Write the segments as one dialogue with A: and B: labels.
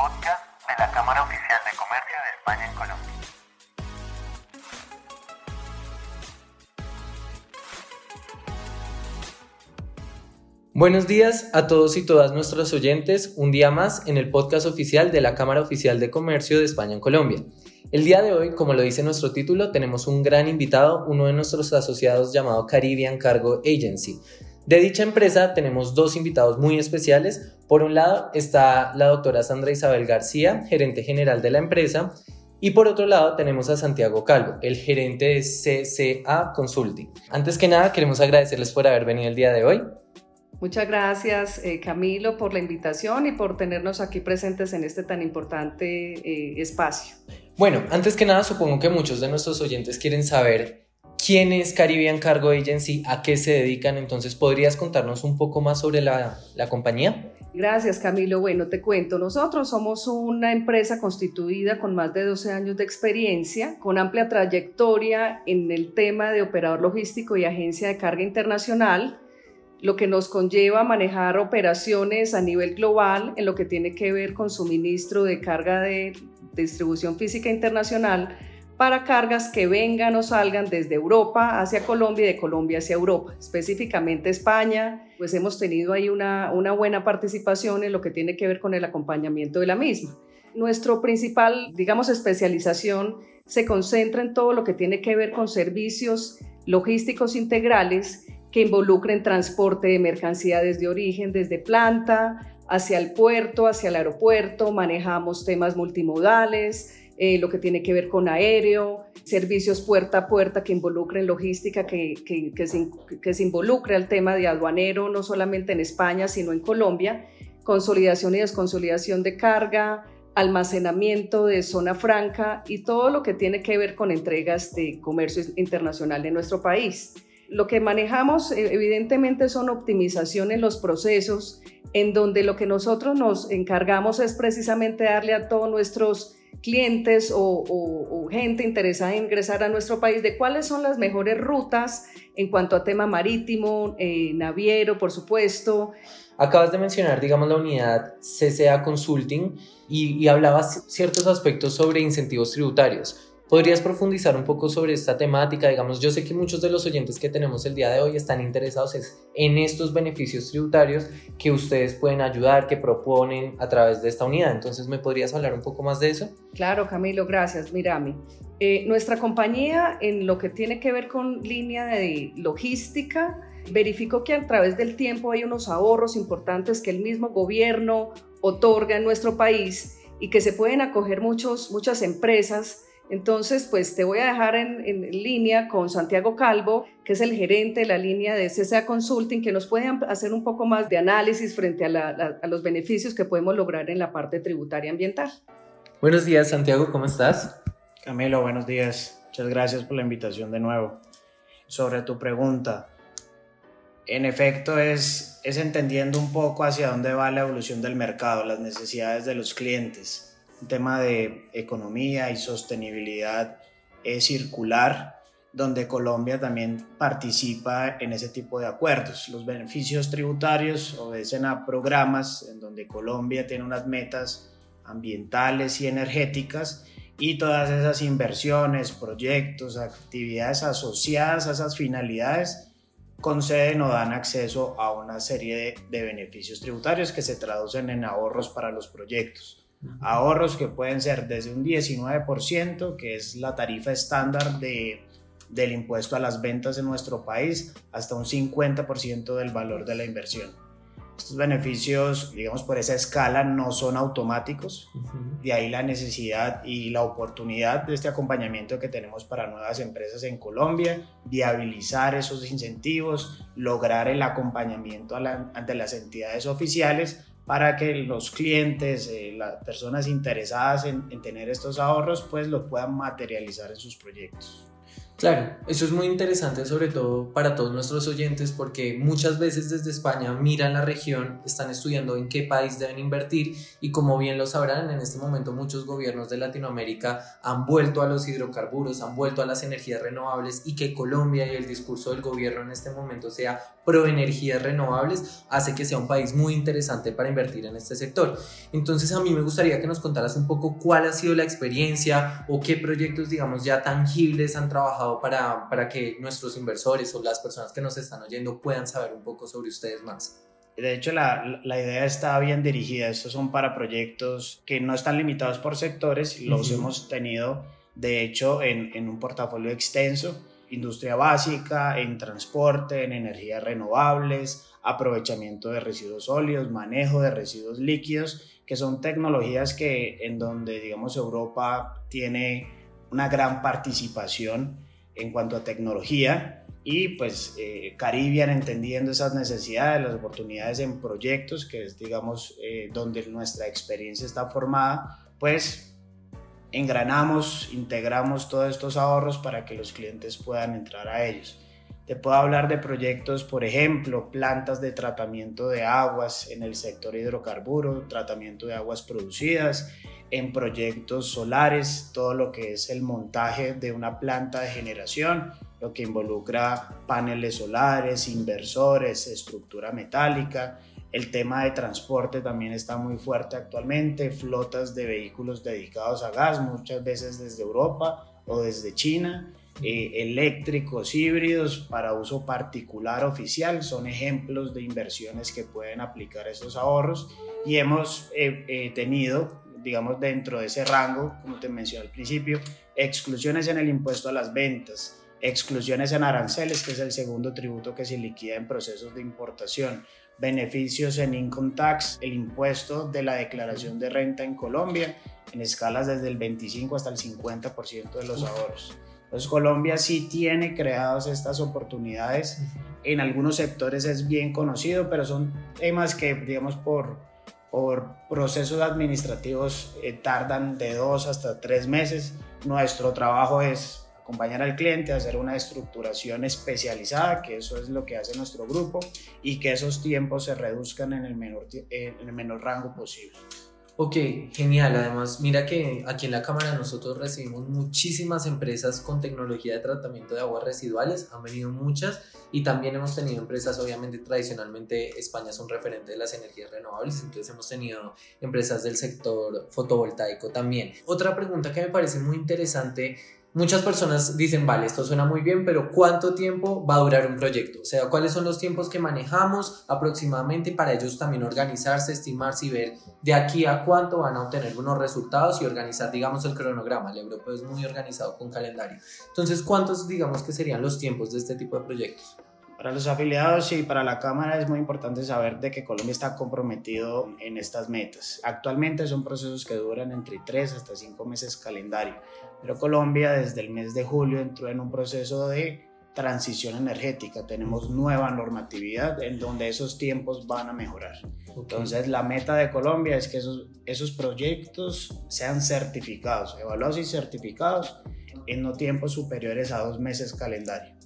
A: podcast de la Cámara Oficial de Comercio de España en Colombia.
B: Buenos días a todos y todas nuestros oyentes, un día más en el podcast oficial de la Cámara Oficial de Comercio de España en Colombia. El día de hoy, como lo dice nuestro título, tenemos un gran invitado, uno de nuestros asociados llamado Caribbean Cargo Agency. De dicha empresa tenemos dos invitados muy especiales. Por un lado está la doctora Sandra Isabel García, gerente general de la empresa, y por otro lado tenemos a Santiago Calvo, el gerente de CCA Consulting. Antes que nada, queremos agradecerles por haber venido el día de hoy.
C: Muchas gracias, eh, Camilo, por la invitación y por tenernos aquí presentes en este tan importante eh, espacio.
B: Bueno, antes que nada, supongo que muchos de nuestros oyentes quieren saber quién es Caribbean Cargo Agency, a qué se dedican, entonces, ¿podrías contarnos un poco más sobre la, la compañía?
C: Gracias, Camilo. Bueno, te cuento, nosotros somos una empresa constituida con más de 12 años de experiencia, con amplia trayectoria en el tema de operador logístico y agencia de carga internacional lo que nos conlleva manejar operaciones a nivel global en lo que tiene que ver con suministro de carga de distribución física internacional para cargas que vengan o salgan desde Europa hacia Colombia y de Colombia hacia Europa, específicamente España, pues hemos tenido ahí una, buena participación en lo que tiene que ver con el acompañamiento de la misma. Nuestro principal, digamos, especialización se concentra en todo lo que tiene que ver con servicios logísticos integrales que involucren transporte de mercancías de origen, desde planta hacia el puerto, hacia el aeropuerto, manejamos temas multimodales, eh, lo que tiene que ver con aéreo, servicios puerta a puerta que involucren logística, que, que, que, se, que se involucre al tema de aduanero, no solamente en España, sino en Colombia, consolidación y desconsolidación de carga, almacenamiento de zona franca y todo lo que tiene que ver con entregas de comercio internacional de nuestro país. Lo que manejamos eh, evidentemente son optimización en los procesos, en donde lo que nosotros nos encargamos es precisamente darle a todos nuestros clientes o, gente interesada en ingresar a nuestro país de cuáles son las mejores rutas en cuanto a tema marítimo, eh, naviero, por supuesto.
B: Acabas de mencionar, digamos, la unidad CCA Consulting y, y hablabas ciertos aspectos sobre incentivos tributarios. ¿Podrías profundizar un poco sobre esta temática? Digamos, yo sé que muchos de los oyentes que tenemos el día de hoy están interesados en estos beneficios tributarios que ustedes pueden ayudar, que proponen a través de esta unidad. Entonces, ¿me podrías hablar un poco más de eso?
C: Claro, Camilo, gracias. Mirami, eh, nuestra compañía en lo que tiene que ver con línea de logística, verificó que a través del tiempo hay unos ahorros importantes que el mismo gobierno otorga en nuestro país y que se pueden acoger muchos, muchas empresas entonces, pues te voy a dejar en, línea con Santiago Calvo, que es el gerente de la línea de CCA Consulting, que nos puede hacer un poco más de análisis frente a, los beneficios que podemos lograr en la parte tributaria ambiental.
B: Buenos días, Santiago, ¿cómo estás?
D: Camilo, buenos días. Muchas gracias por la invitación de nuevo. Sobre tu pregunta, en efecto es, es entendiendo un poco hacia dónde va la evolución del mercado, las necesidades de los clientes un tema de economía y sostenibilidad eh, circular, donde Colombia también participa en ese tipo de acuerdos. Los beneficios tributarios obedecen a programas en donde Colombia tiene unas metas ambientales y energéticas y todas esas inversiones, proyectos, actividades asociadas a esas finalidades conceden o dan acceso a una serie de, de beneficios tributarios que se traducen en ahorros para los proyectos ahorros que pueden ser desde un 19%, que es la tarifa estándar de, del impuesto a las ventas en nuestro país, hasta un 50% del valor de la inversión. Estos beneficios, digamos, por esa escala no son automáticos, de ahí la necesidad y la oportunidad de este acompañamiento que tenemos para nuevas empresas en Colombia, viabilizar esos incentivos, lograr el acompañamiento ante las entidades oficiales para que los clientes, eh, las personas interesadas en, tener estos ahorros, pues lo puedan materializar en sus proyectos.
B: Claro, eso es muy interesante sobre todo para todos nuestros oyentes porque muchas veces desde España miran la región, están estudiando en qué país deben invertir y como bien lo sabrán, en este momento muchos gobiernos de Latinoamérica han vuelto a los hidrocarburos, han vuelto a las energías renovables y que Colombia y el discurso del gobierno en este momento sea pro energías renovables hace que sea un país muy interesante para invertir en este sector. Entonces a mí me gustaría que nos contaras un poco cuál ha sido la experiencia o qué proyectos digamos ya tangibles han trabajado para, para que nuestros inversores o las personas que nos están oyendo puedan saber un poco sobre ustedes más?
D: De hecho, la, la, idea está bien dirigida. Estos son para proyectos que no están limitados por sectores. Los hemos tenido, de hecho, en, en, un portafolio extenso. Industria básica, en transporte, en energías renovables, aprovechamiento de residuos sólidos, manejo de residuos líquidos, que son tecnologías que en donde, digamos, Europa tiene una gran participación en cuanto a tecnología y pues eh, Caribbean entendiendo esas necesidades, las oportunidades en proyectos, que es digamos eh, donde nuestra experiencia está formada, pues engranamos, integramos todos estos ahorros para que los clientes puedan entrar a ellos. Te puedo hablar de proyectos, por ejemplo, plantas de tratamiento de aguas en el sector hidrocarburo, tratamiento de aguas producidas, en proyectos solares, todo lo que es el montaje de una planta de generación, lo que involucra paneles solares, inversores, estructura metálica. El tema de transporte también está muy fuerte actualmente, flotas de vehículos dedicados a gas, muchas veces desde Europa o desde China eh, eléctricos híbridos para uso particular oficial son ejemplos de inversiones que pueden aplicar esos ahorros y hemos eh, eh, tenido digamos dentro de ese rango como te mencioné al principio exclusiones en el impuesto a las ventas exclusiones en aranceles que es el segundo tributo que se liquida en procesos de importación beneficios en income tax el impuesto de la declaración de renta en Colombia en escalas desde el 25 hasta el 50% de los ahorros. Pues Colombia sí tiene creadas estas oportunidades. En algunos sectores es bien conocido, pero son temas que, digamos, por, por procesos administrativos eh, tardan de dos hasta tres meses. Nuestro trabajo es acompañar al cliente, hacer una estructuración especializada, que eso es lo que hace nuestro grupo, y que esos tiempos se reduzcan en el menor, en el menor rango posible.
B: Ok, genial. Además, mira que aquí en la Cámara nosotros recibimos muchísimas empresas con tecnología de tratamiento de aguas residuales, han venido muchas y también hemos tenido empresas, obviamente tradicionalmente España es un referente de las energías renovables, entonces hemos tenido empresas del sector fotovoltaico también. Otra pregunta que me parece muy interesante Muchas personas dicen, vale, esto suena muy bien, pero ¿cuánto tiempo va a durar un proyecto? O sea, ¿cuáles son los tiempos que manejamos aproximadamente para ellos también organizarse, estimarse y ver de aquí a cuánto van a obtener unos resultados y organizar, digamos, el cronograma? El europeo es muy organizado con calendario. Entonces, ¿cuántos, digamos, que serían los tiempos de este tipo de proyectos?
D: Para los afiliados y para la Cámara es muy importante saber de que Colombia está comprometido en estas metas. Actualmente son procesos que duran entre 3 hasta 5 meses calendario pero Colombia desde el mes de julio entró en un proceso de transición energética. Tenemos nueva normatividad en donde esos tiempos van a mejorar. Entonces la meta de Colombia es que esos, esos proyectos sean certificados, evaluados y certificados en no tiempos superiores a dos meses calendario.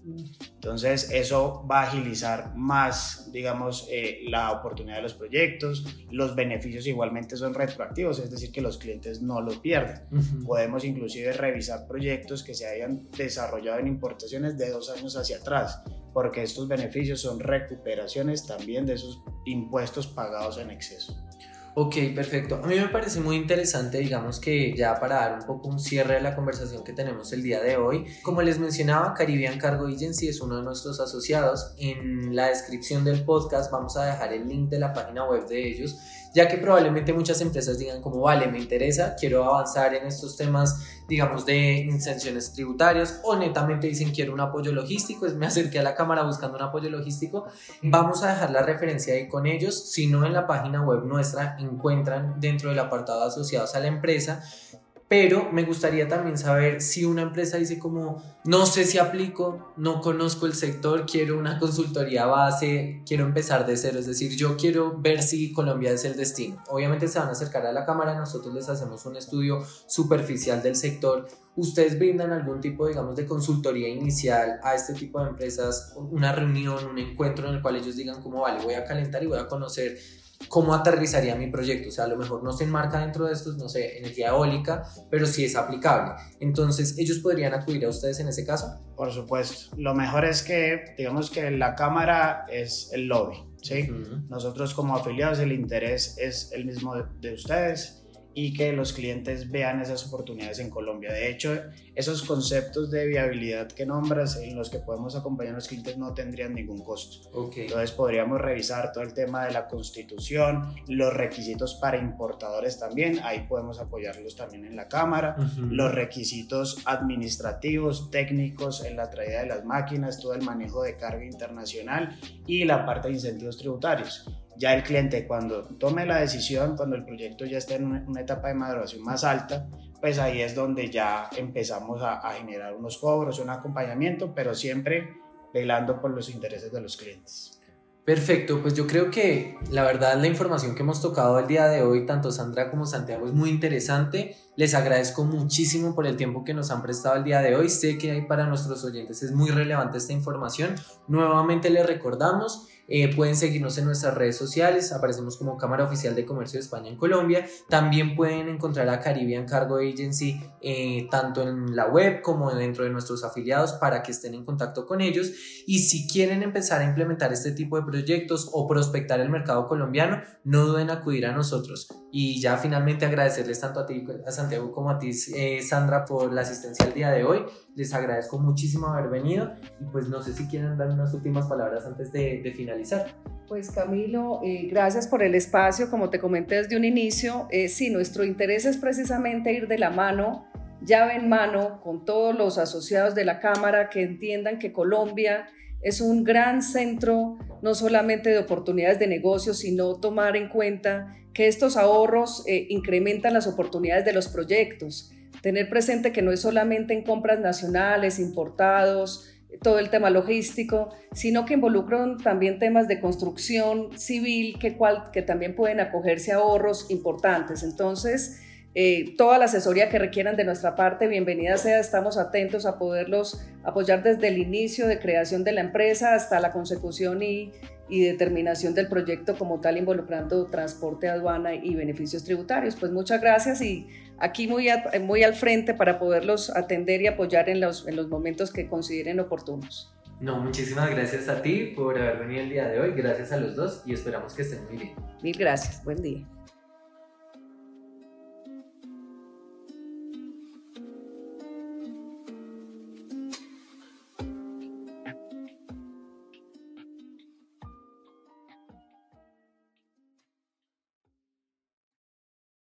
D: Entonces, eso va a agilizar más, digamos, eh, la oportunidad de los proyectos. Los beneficios igualmente son retroactivos, es decir, que los clientes no los pierden. Podemos inclusive revisar proyectos que se hayan desarrollado en importaciones de dos años hacia atrás, porque estos beneficios son recuperaciones también de esos impuestos pagados en exceso.
B: Ok, perfecto. A mí me parece muy interesante, digamos que ya para dar un poco un cierre de la conversación que tenemos el día de hoy, como les mencionaba, Caribbean Cargo Agency es uno de nuestros asociados. En la descripción del podcast vamos a dejar el link de la página web de ellos ya que probablemente muchas empresas digan como, vale, me interesa, quiero avanzar en estos temas, digamos, de incenciones tributarias, o netamente dicen, quiero un apoyo logístico, me acerqué a la cámara buscando un apoyo logístico, vamos a dejar la referencia ahí con ellos, si no en la página web nuestra encuentran dentro del apartado asociados a la empresa pero me gustaría también saber si una empresa dice como, no sé si aplico, no conozco el sector, quiero una consultoría base, quiero empezar de cero, es decir, yo quiero ver si Colombia es el destino. Obviamente se van a acercar a la cámara, nosotros les hacemos un estudio superficial del sector. ¿Ustedes brindan algún tipo, digamos, de consultoría inicial a este tipo de empresas, una reunión, un encuentro en el cual ellos digan como, vale, voy a calentar y voy a conocer cómo aterrizaría mi proyecto. O sea, a lo mejor no se enmarca dentro de estos, no sé, energía eólica, pero sí es aplicable. Entonces, ¿ellos podrían acudir a ustedes en ese caso?
D: Por supuesto. Lo mejor es que, digamos que la cámara es el lobby, ¿sí? Nosotros como afiliados el interés es el mismo de ustedes y que los clientes vean esas oportunidades en Colombia. De hecho, esos conceptos de viabilidad que nombras en los que podemos acompañar a los clientes no tendrían ningún costo. Entonces podríamos revisar todo el tema de la constitución, los requisitos para importadores también, ahí podemos apoyarlos también en la Cámara, los requisitos administrativos, técnicos en la traída de las máquinas, todo el manejo de carga internacional y la parte de incentivos tributarios ya el cliente cuando tome la decisión, cuando el proyecto ya esté en una etapa de maduración más alta, pues ahí es donde ya empezamos a, generar unos cobros, un acompañamiento, pero siempre velando por los intereses de los clientes.
B: Perfecto, pues yo creo que la verdad la información que hemos tocado el día de hoy, tanto Sandra como Santiago, es muy interesante. Les agradezco muchísimo por el tiempo que nos han prestado el día de hoy. Sé que para nuestros oyentes es muy relevante esta información. Nuevamente les recordamos eh, pueden seguirnos en nuestras redes sociales, aparecemos como Cámara Oficial de Comercio de España en Colombia. También pueden encontrar a Caribbean Cargo Agency eh, tanto en la web como dentro de nuestros afiliados para que estén en contacto con ellos. Y si quieren empezar a implementar este tipo de proyectos o prospectar el mercado colombiano, no duden en acudir a nosotros. Y ya finalmente agradecerles tanto a ti, a Santiago, como a ti, eh, Sandra, por la asistencia el día de hoy. Les agradezco muchísimo haber venido y pues no sé si quieren dar unas últimas palabras antes de, de finalizar.
C: Pues Camilo, eh, gracias por el espacio. Como te comenté desde un inicio, eh, sí, nuestro interés es precisamente ir de la mano, llave en mano, con todos los asociados de la Cámara que entiendan que Colombia es un gran centro no solamente de oportunidades de negocio, sino tomar en cuenta que estos ahorros eh, incrementan las oportunidades de los proyectos. Tener presente que no es solamente en compras nacionales, importados, todo el tema logístico, sino que involucran también temas de construcción civil que, cual, que también pueden acogerse a ahorros importantes. Entonces, eh, toda la asesoría que requieran de nuestra parte, bienvenida sea, estamos atentos a poderlos apoyar desde el inicio de creación de la empresa hasta la consecución y, y determinación del proyecto como tal, involucrando transporte, aduana y beneficios tributarios. Pues muchas gracias y aquí muy, muy al frente para poderlos atender y apoyar en los, en los momentos que consideren oportunos.
B: No, muchísimas gracias a ti por haber venido el día de hoy, gracias a los dos y esperamos que estén muy bien.
C: Mil gracias, buen día.